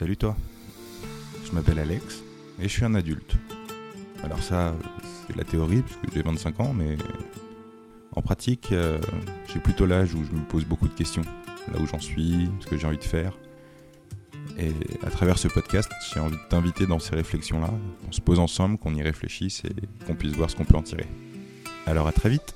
Salut toi. Je m'appelle Alex et je suis un adulte. Alors ça, c'est la théorie puisque j'ai 25 ans, mais en pratique, euh, j'ai plutôt l'âge où je me pose beaucoup de questions. Là où j'en suis, ce que j'ai envie de faire. Et à travers ce podcast, j'ai envie de t'inviter dans ces réflexions-là. On se pose ensemble, qu'on y réfléchisse et qu'on puisse voir ce qu'on peut en tirer. Alors à très vite